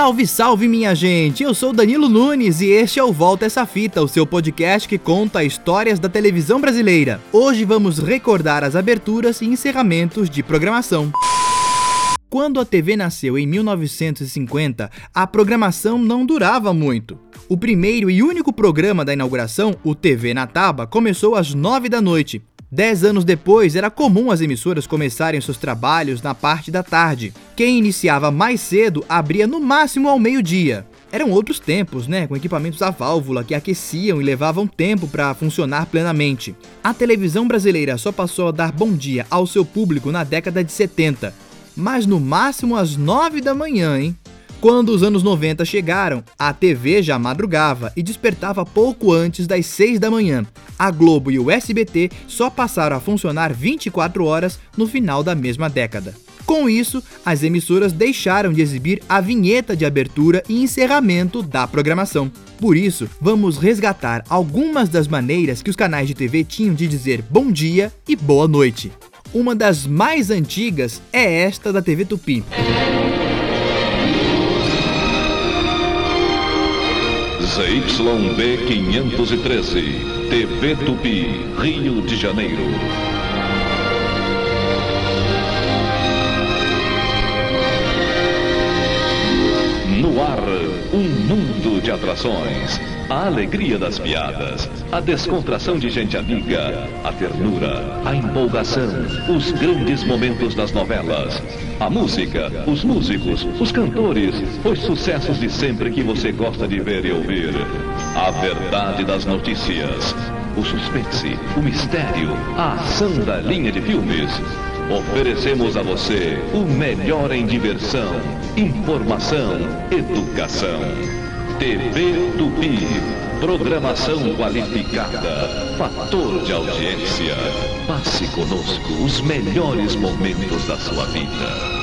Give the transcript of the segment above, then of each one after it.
Salve, salve, minha gente! Eu sou Danilo Nunes e este é o Volta Essa Fita, o seu podcast que conta histórias da televisão brasileira. Hoje vamos recordar as aberturas e encerramentos de programação. Quando a TV nasceu em 1950, a programação não durava muito. O primeiro e único programa da inauguração, o TV na Taba, começou às 9 da noite Dez anos depois, era comum as emissoras começarem seus trabalhos na parte da tarde. Quem iniciava mais cedo abria no máximo ao meio-dia. Eram outros tempos, né? Com equipamentos a válvula que aqueciam e levavam tempo para funcionar plenamente. A televisão brasileira só passou a dar bom dia ao seu público na década de 70, mas no máximo às 9 da manhã, hein? Quando os anos 90 chegaram, a TV já madrugava e despertava pouco antes das 6 da manhã. A Globo e o SBT só passaram a funcionar 24 horas no final da mesma década. Com isso, as emissoras deixaram de exibir a vinheta de abertura e encerramento da programação. Por isso, vamos resgatar algumas das maneiras que os canais de TV tinham de dizer bom dia e boa noite. Uma das mais antigas é esta da TV Tupi. ZYB 513, TV Tupi, Rio de Janeiro. No ar, um mundo de atrações. A alegria das piadas, a descontração de gente amiga, a ternura, a empolgação, os grandes momentos das novelas, a música, os músicos, os cantores, os sucessos de sempre que você gosta de ver e ouvir, a verdade das notícias, o suspense, o mistério, a ação da linha de filmes. Oferecemos a você o melhor em diversão, informação, educação. TV Tupi. Programação qualificada. Fator de audiência. Passe conosco os melhores momentos da sua vida.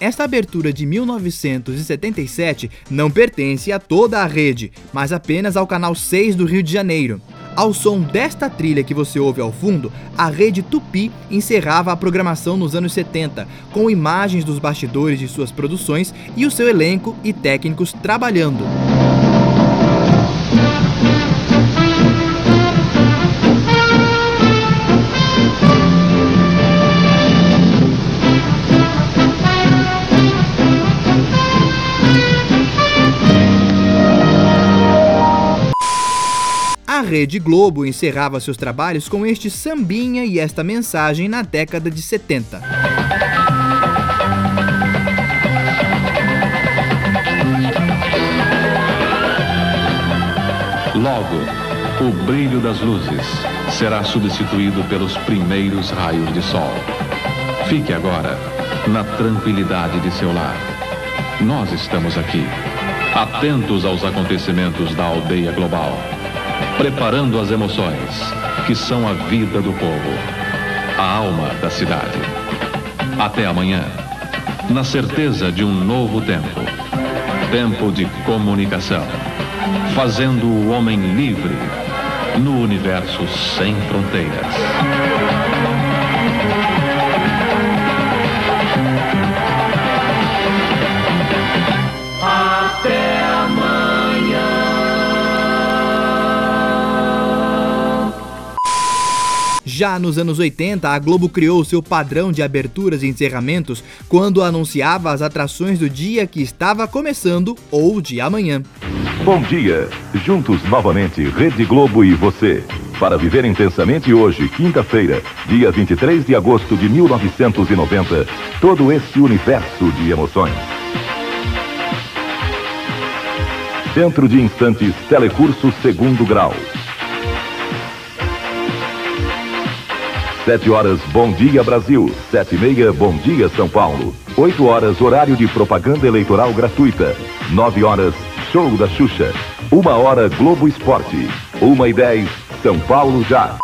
Esta abertura de 1977 não pertence a toda a rede, mas apenas ao canal 6 do Rio de Janeiro. Ao som desta trilha que você ouve ao fundo, a rede Tupi encerrava a programação nos anos 70, com imagens dos bastidores de suas produções e o seu elenco e técnicos trabalhando. Rede Globo encerrava seus trabalhos com este sambinha e esta mensagem na década de 70. Logo, o brilho das luzes será substituído pelos primeiros raios de sol. Fique agora na tranquilidade de seu lar. Nós estamos aqui, atentos aos acontecimentos da aldeia global preparando as emoções, que são a vida do povo, a alma da cidade. Até amanhã, na certeza de um novo tempo tempo de comunicação, fazendo o homem livre no universo sem fronteiras. Já nos anos 80, a Globo criou seu padrão de aberturas e encerramentos quando anunciava as atrações do dia que estava começando ou de amanhã. Bom dia! Juntos novamente, Rede Globo e você. Para viver intensamente hoje, quinta-feira, dia 23 de agosto de 1990, todo esse universo de emoções. Dentro de instantes, telecurso segundo grau. Sete horas, Bom Dia Brasil. Sete e meia, Bom Dia São Paulo. Oito horas, horário de propaganda eleitoral gratuita. Nove horas, Show da Xuxa. Uma hora, Globo Esporte. Uma e dez, São Paulo já.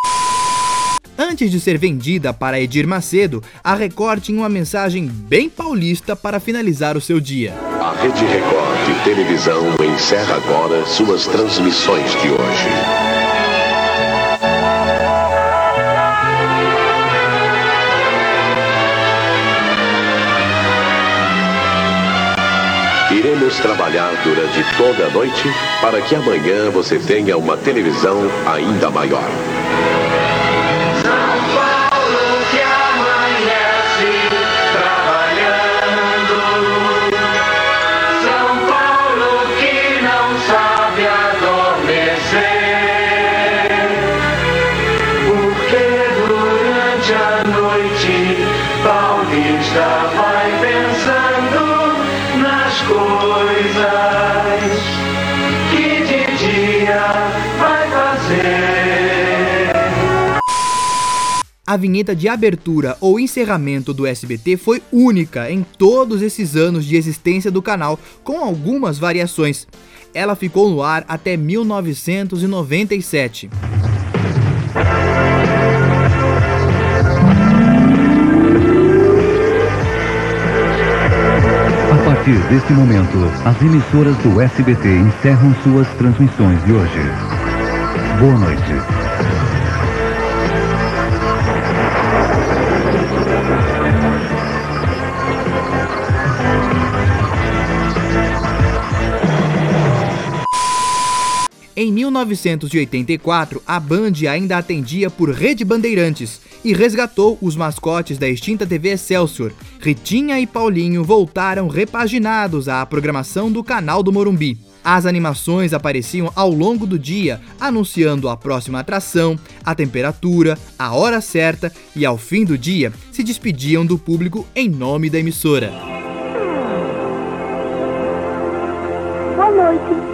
Antes de ser vendida para Edir Macedo, a Record tinha uma mensagem bem paulista para finalizar o seu dia. A Rede Record de televisão encerra agora suas transmissões de hoje. Vamos trabalhar durante toda a noite para que amanhã você tenha uma televisão ainda maior. A vinheta de abertura ou encerramento do SBT foi única em todos esses anos de existência do canal, com algumas variações. Ela ficou no ar até 1997. A partir deste momento, as emissoras do SBT encerram suas transmissões de hoje. Boa noite. 1984, a Band ainda atendia por Rede Bandeirantes e resgatou os mascotes da extinta TV Excelsior. Ritinha e Paulinho voltaram repaginados à programação do canal do Morumbi. As animações apareciam ao longo do dia, anunciando a próxima atração, a temperatura, a hora certa e, ao fim do dia, se despediam do público em nome da emissora. Boa noite.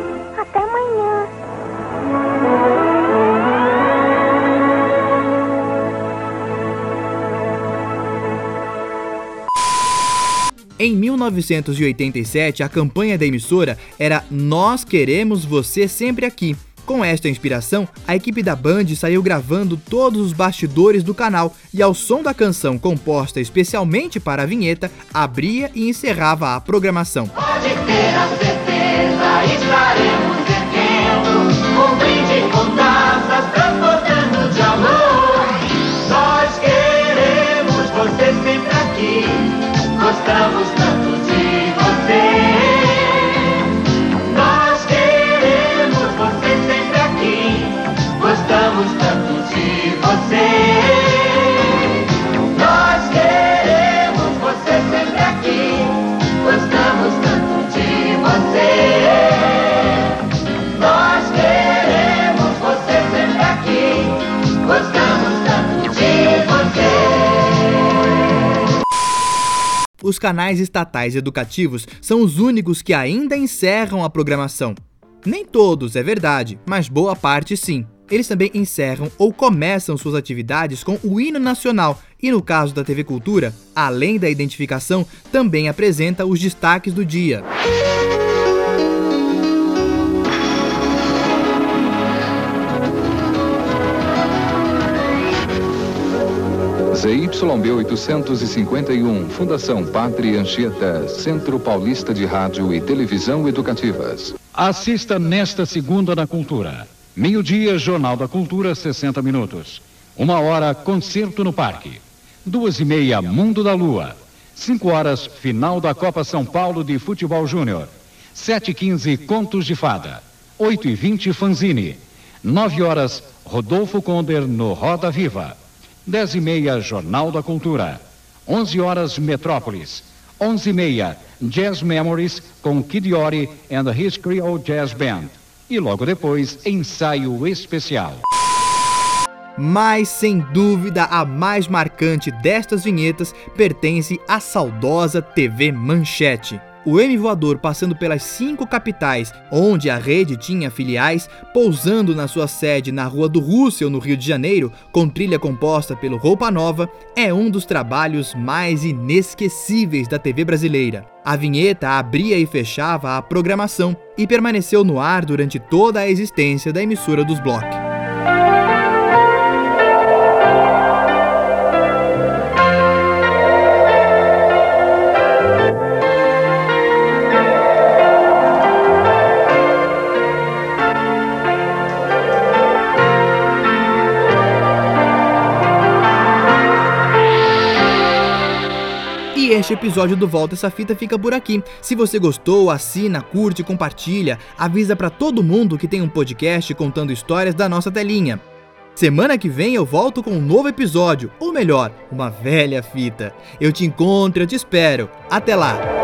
Em 1987, a campanha da emissora era Nós Queremos Você Sempre Aqui. Com esta inspiração, a equipe da Band saiu gravando todos os bastidores do canal e, ao som da canção composta especialmente para a vinheta, abria e encerrava a programação. Pode ter a certeza, estaremos canais estatais educativos são os únicos que ainda encerram a programação. Nem todos, é verdade, mas boa parte sim. Eles também encerram ou começam suas atividades com o hino nacional e, no caso da TV Cultura, além da identificação, também apresenta os destaques do dia. ZYB 851, Fundação Pátria Anchieta, Centro Paulista de Rádio e Televisão Educativas. Assista nesta segunda na Cultura. Meio-dia, Jornal da Cultura, 60 minutos. Uma hora, Concerto no Parque. Duas e meia, Mundo da Lua. Cinco horas, final da Copa São Paulo de Futebol Júnior. Sete e quinze, Contos de Fada. Oito e vinte, Fanzine. Nove horas, Rodolfo Konder no Roda Viva. Dez e meia, Jornal da Cultura. Onze horas, Metrópolis. Onze e meia, Jazz Memories com Kid Ori and His Creole Jazz Band. E logo depois, ensaio especial. Mas, sem dúvida, a mais marcante destas vinhetas pertence à saudosa TV Manchete. O M voador passando pelas cinco capitais, onde a rede tinha filiais, pousando na sua sede na Rua do Russell, no Rio de Janeiro, com trilha composta pelo Roupa Nova, é um dos trabalhos mais inesquecíveis da TV brasileira. A vinheta abria e fechava a programação e permaneceu no ar durante toda a existência da emissora dos Block. Este episódio do Volta essa fita fica por aqui. Se você gostou, assina, curte, compartilha, avisa para todo mundo que tem um podcast contando histórias da nossa telinha. Semana que vem eu volto com um novo episódio, ou melhor, uma velha fita. Eu te encontro, eu te espero. Até lá.